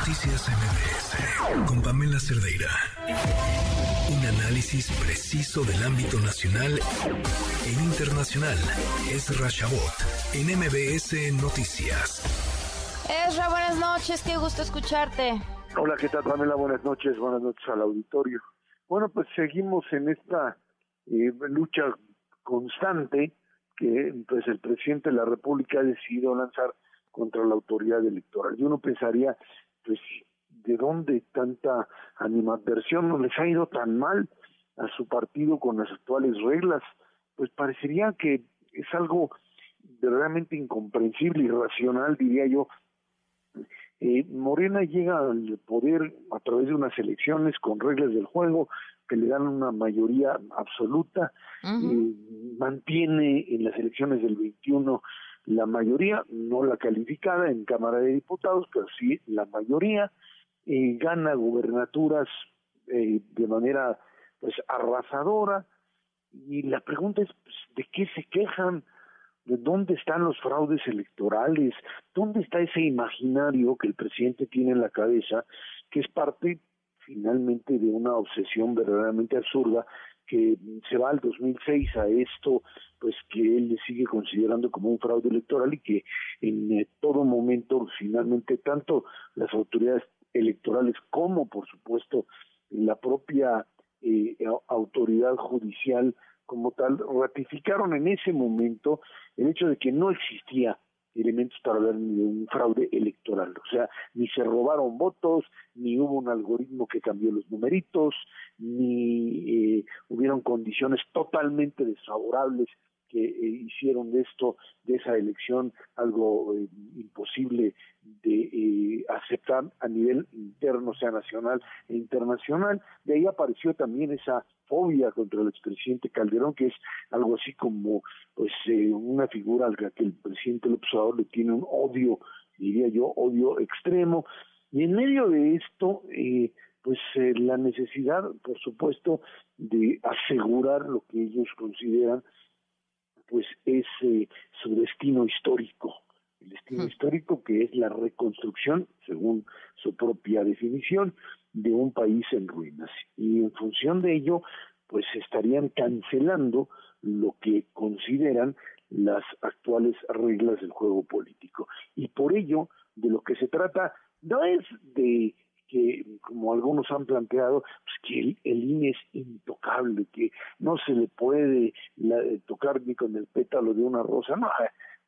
Noticias MBS con Pamela Cerdeira. Un análisis preciso del ámbito nacional e internacional. Es Rashabot en MBS Noticias. Esra, buenas noches, qué gusto escucharte. Hola, ¿qué tal Pamela? Buenas noches, buenas noches al auditorio. Bueno, pues seguimos en esta eh, lucha constante que pues el presidente de la República ha decidido lanzar contra la autoridad electoral. Y uno pensaría, pues, ¿de dónde tanta animadversión? ¿No les ha ido tan mal a su partido con las actuales reglas? Pues parecería que es algo verdaderamente incomprensible, irracional, diría yo. Eh, Morena llega al poder a través de unas elecciones con reglas del juego que le dan una mayoría absoluta, eh, mantiene en las elecciones del 21 la mayoría, no la calificada en Cámara de Diputados, pero sí la mayoría, gana gubernaturas eh, de manera pues arrasadora. Y la pregunta es pues, de qué se quejan, de dónde están los fraudes electorales, dónde está ese imaginario que el presidente tiene en la cabeza, que es parte finalmente de una obsesión verdaderamente absurda que se va al 2006 a esto, pues que él sigue considerando como un fraude electoral y que en eh, todo momento finalmente tanto las autoridades electorales como por supuesto la propia eh, autoridad judicial como tal ratificaron en ese momento el hecho de que no existía elementos para hablar de un fraude electoral. O sea, ni se robaron votos, ni hubo un algoritmo que cambió los numeritos, ni eh, hubieron condiciones totalmente desfavorables que eh, hicieron de esto, de esa elección, algo eh, imposible eh, aceptar a nivel interno, sea nacional e internacional. De ahí apareció también esa fobia contra el expresidente Calderón, que es algo así como pues una figura al que el presidente López Obrador le tiene un odio, diría yo, odio extremo. Y en medio de esto, pues la necesidad, por supuesto, de asegurar lo que ellos consideran pues es eh, su destino histórico, destino histórico que es la reconstrucción, según su propia definición, de un país en ruinas. Y en función de ello, pues estarían cancelando lo que consideran las actuales reglas del juego político. Y por ello, de lo que se trata no es de que, como algunos han planteado, pues que el, INE es intocable, que no se le puede tocar ni con el pétalo de una rosa. No,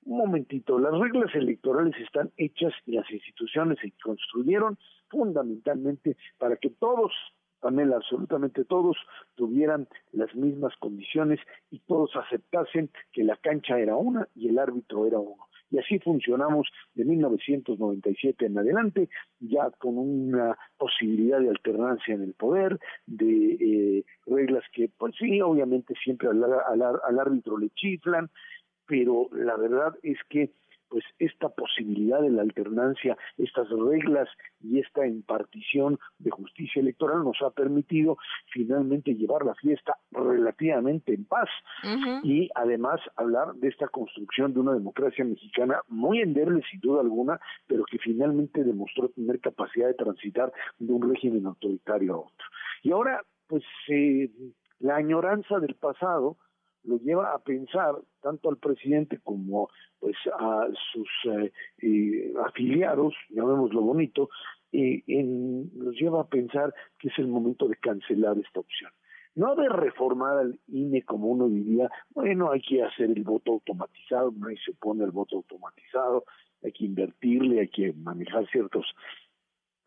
un momentito, las reglas electorales están hechas y las instituciones se construyeron fundamentalmente para que todos Pamela, absolutamente todos tuvieran las mismas condiciones y todos aceptasen que la cancha era una y el árbitro era uno. Y así funcionamos de 1997 en adelante, ya con una posibilidad de alternancia en el poder, de eh, reglas que, pues sí, obviamente siempre al, al árbitro le chiflan, pero la verdad es que pues esta posibilidad de la alternancia, estas reglas y esta impartición de justicia electoral nos ha permitido finalmente llevar la fiesta relativamente en paz y además hablar de esta construcción de una democracia mexicana muy endeble sin duda alguna, pero que finalmente demostró tener capacidad de transitar de un régimen autoritario a otro. Y ahora, pues eh, la añoranza del pasado, lo lleva a pensar tanto al presidente como pues a sus eh, eh, afiliados, llamémoslo bonito, eh, en, los lleva a pensar que es el momento de cancelar esta opción. No de reformar al INE como uno diría, bueno, hay que hacer el voto automatizado, no se pone el voto automatizado, hay que invertirle, hay que manejar ciertos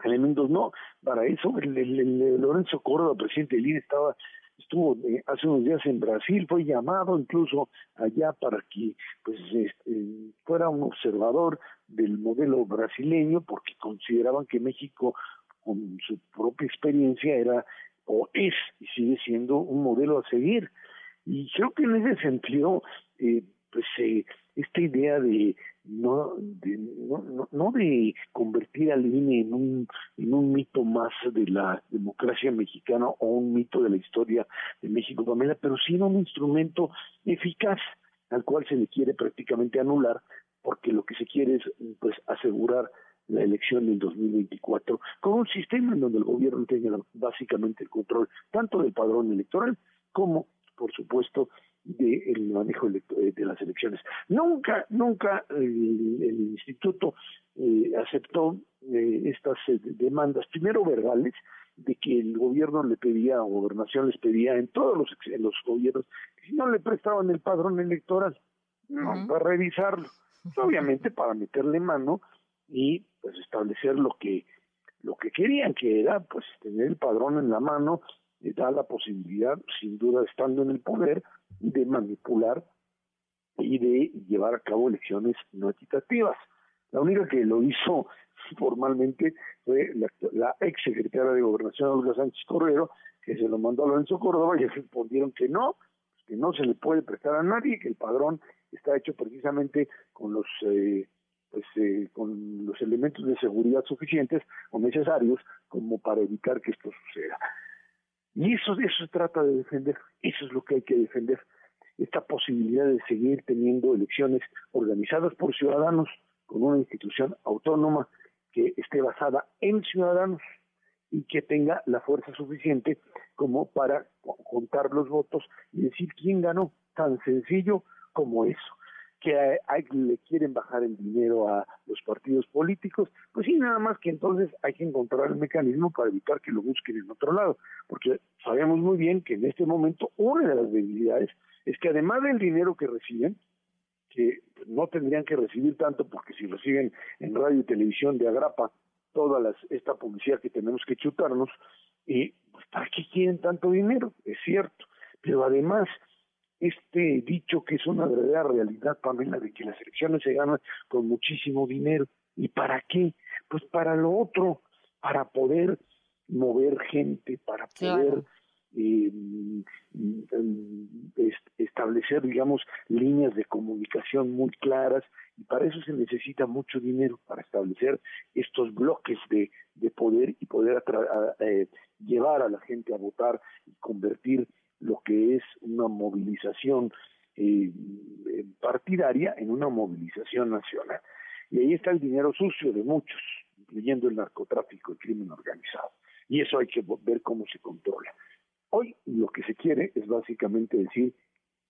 elementos. No, para eso el, Lorenzo Córdoba, presidente del INE, estaba estuvo eh, hace unos días en Brasil, fue llamado incluso allá para que pues este, fuera un observador del modelo brasileño porque consideraban que México con su propia experiencia era o es y sigue siendo un modelo a seguir y creo que en ese sentido eh, pues eh, esta idea de no de, no, no, de convertir al INE en un, en un mito más de la democracia mexicana o un mito de la historia de México, Pamela, pero sí un instrumento eficaz al cual se le quiere prácticamente anular porque lo que se quiere es pues asegurar la elección del 2024 con un sistema en donde el gobierno tenga básicamente el control tanto del padrón electoral como, por supuesto, del manejo eh, de las elecciones. Nunca, nunca el, instituto eh, aceptó eh, estas demandas, primero verbales, de que el gobierno le pedía, o gobernación les pedía en todos los, en los gobiernos, si no le prestaban el padrón electoral, no, para revisarlo, obviamente para meterle mano y pues establecer lo que lo que querían que era pues tener el padrón en la mano da la posibilidad sin duda estando en el poder de manipular y de llevar a cabo elecciones no equitativas la única que lo hizo formalmente fue la, ex secretaria de Gobernación, Olga Sánchez Correro, que se lo mandó a Lorenzo Córdoba y respondieron que no, que no se le puede prestar a nadie, que el padrón está hecho precisamente con los eh, pues eh, con los elementos de seguridad suficientes o necesarios como para evitar que esto suceda. Y eso, eso se trata de defender, eso es lo que hay que defender, esta posibilidad de seguir teniendo elecciones organizadas por ciudadanos con una institución autónoma que esté basada en ciudadanos y que tenga la fuerza suficiente como para contar los votos y decir quién ganó, tan sencillo como eso. Que le quieren bajar el dinero a los partidos políticos, pues sí, nada más que entonces hay que encontrar el mecanismo para evitar que lo busquen en otro lado, porque sabemos muy bien que en este momento una de las debilidades es que además del dinero que reciben, que no tendrían que recibir tanto porque si reciben en radio y televisión de agrapa toda las, esta publicidad que tenemos que chutarnos, y pues, ¿para qué quieren tanto dinero? Es cierto, pero además este dicho que es una verdadera realidad, Pamela, de que las elecciones se ganan con muchísimo dinero. ¿Y para qué? Pues para lo otro, para poder mover gente, para poder eh, establecer, digamos, líneas de comunicación muy claras y para eso se necesita mucho dinero para establecer estos bloques de, de poder y poder eh, llevar a la gente a votar y convertir lo que es una movilización eh, partidaria en una movilización nacional. Y ahí está el dinero sucio de muchos, incluyendo el narcotráfico, el crimen organizado. Y eso hay que ver cómo se controla. Hoy lo que se quiere es básicamente decir,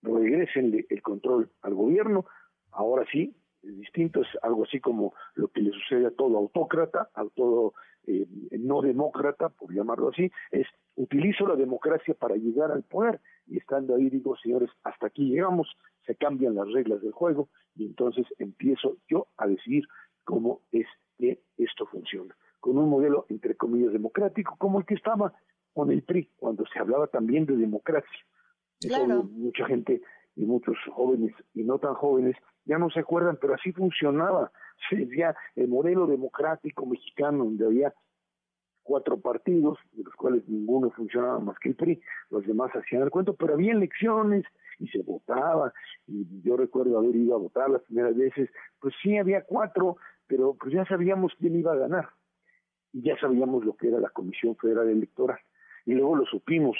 regresenle el control al gobierno, ahora sí, es distinto, es algo así como lo que le sucede a todo autócrata, a todo eh, no demócrata, por llamarlo así, es utilizo la democracia para llegar al poder. Y estando ahí digo, señores, hasta aquí llegamos, se cambian las reglas del juego y entonces empiezo yo a decidir cómo es que esto funciona, con un modelo entre comillas democrático como el que estaba con el PRI, cuando se hablaba también de democracia. mucha gente y muchos jóvenes y no tan jóvenes ya no se acuerdan, pero así funcionaba. Decía el modelo democrático mexicano, donde había cuatro partidos, de los cuales ninguno funcionaba más que el PRI, los demás hacían el cuento, pero había elecciones y se votaba, y yo recuerdo haber ido a votar las primeras veces, pues sí había cuatro, pero pues ya sabíamos quién iba a ganar, y ya sabíamos lo que era la Comisión Federal Electoral y luego lo supimos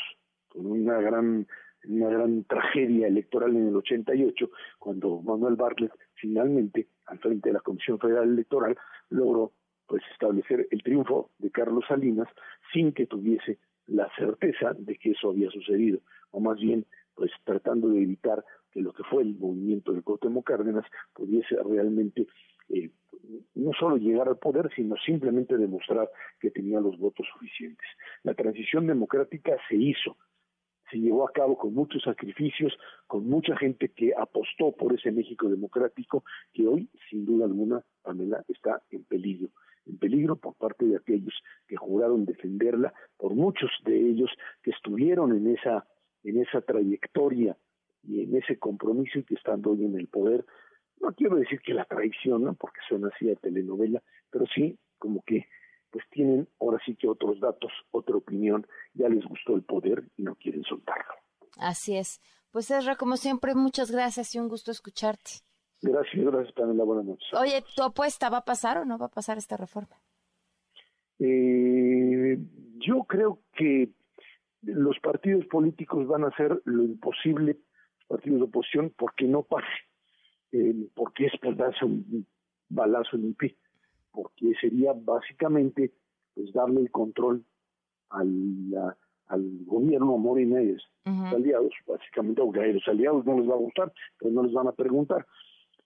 con una gran una gran tragedia electoral en el 88 cuando Manuel Bartlett finalmente al frente de la Comisión Federal Electoral logró pues establecer el triunfo de Carlos Salinas sin que tuviese la certeza de que eso había sucedido o más bien pues tratando de evitar que lo que fue el movimiento de Cotemo Cárdenas pudiese realmente eh, no solo llegar al poder, sino simplemente demostrar que tenía los votos suficientes. La transición democrática se hizo, se llevó a cabo con muchos sacrificios, con mucha gente que apostó por ese México democrático que hoy, sin duda alguna, Pamela, está en peligro. En peligro por parte de aquellos que juraron defenderla, por muchos de ellos que estuvieron en esa, en esa trayectoria y en ese compromiso y que estando hoy en el poder, no quiero decir que la traición, ¿no? porque suena así a telenovela, pero sí como que pues tienen ahora sí que otros datos, otra opinión, ya les gustó el poder y no quieren soltarlo. Así es. Pues Ezra, como siempre, muchas gracias y un gusto escucharte. Gracias, gracias, Pamela. Buenas noches. Oye, ¿tu apuesta va a pasar o no va a pasar esta reforma? Eh, yo creo que los partidos políticos van a hacer lo imposible, los partidos de oposición, porque no pase. Eh, porque es darse un balazo en un pie, porque sería básicamente pues darle el control al, al gobierno Morena y sus aliados, básicamente, aunque a los aliados no les va a gustar, pues no les van a preguntar.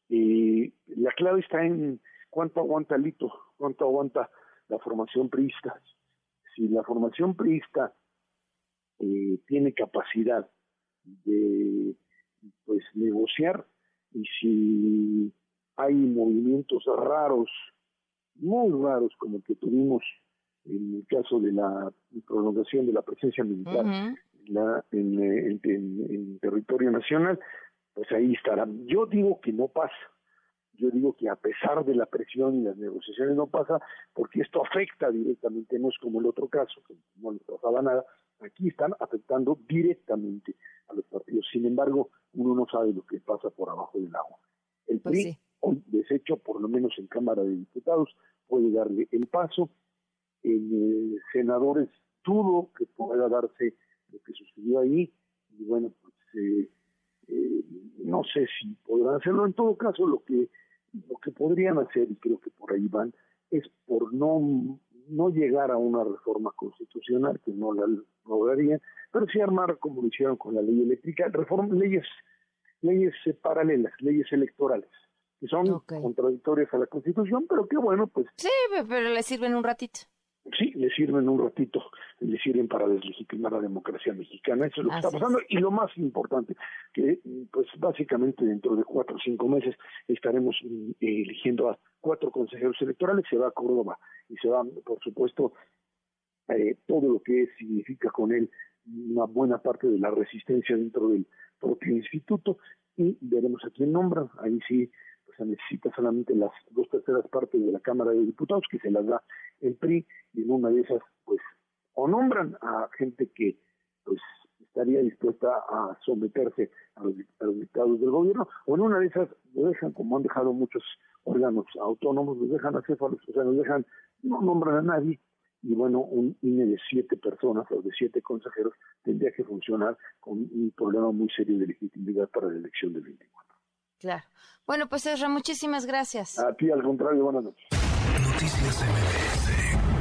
Y la clave está en cuánto aguanta Lito, cuánto aguanta la formación priista. Si la formación priista eh, tiene capacidad de pues negociar y si hay movimientos raros, muy raros como el que tuvimos en el caso de la prolongación de la presencia militar la, en, en, territorio nacional, pues ahí estará. Yo digo que no pasa. Yo digo que a pesar de la presión y las negociaciones no pasa, porque esto afecta directamente, no es como el otro caso, que no les pasaba nada, aquí están afectando directamente a los partidos. Sin embargo, uno no sabe lo que pasa por abajo del agua. El pues PRI, hoy deshecho, por lo menos en Cámara de Diputados, puede darle el paso. En eh, senadores dudo que pueda darse lo que sucedió ahí. Y bueno, pues eh, eh, no sé si podrán hacerlo. En todo caso, lo que lo que podrían hacer, y creo que por ahí van, es por no no llegar a una reforma constitucional, que no la lograrían, pero sí armar, como lo hicieron con la ley eléctrica, reformas, leyes, leyes paralelas, leyes electorales, que son contradictorias a la Constitución, pero que bueno, pues... Sí, pero le sirven un ratito sí, le sirven un ratito, le sirven para deslegitimar la democracia mexicana. Eso es lo que está pasando. Y lo más importante, que pues básicamente dentro de cuatro o cinco meses estaremos mm, eligiendo a cuatro consejeros electorales, se va a Córdoba y se va, por supuesto, eh, todo lo que significa con él una buena parte de la resistencia dentro del propio instituto y veremos a quién nombran. Ahí sí se necesita solamente las dos terceras partes de la Cámara de Diputados, que se las da el PRI, y en una de esas, pues, o nombran a gente que, pues, estaría dispuesta a someterse a los, dictados del gobierno, o en una de esas lo dejan, como han dejado muchos órganos autónomos, los dejan a céfalos, o sea, los dejan, no nombran a nadie, y bueno, un INE de siete personas o de siete consejeros tendría que funcionar con un problema muy serio de legitimidad para la elección del 24. Claro. Bueno, pues Ezra, muchísimas gracias. A ti, al contrario, buenas noches. Noticias MBS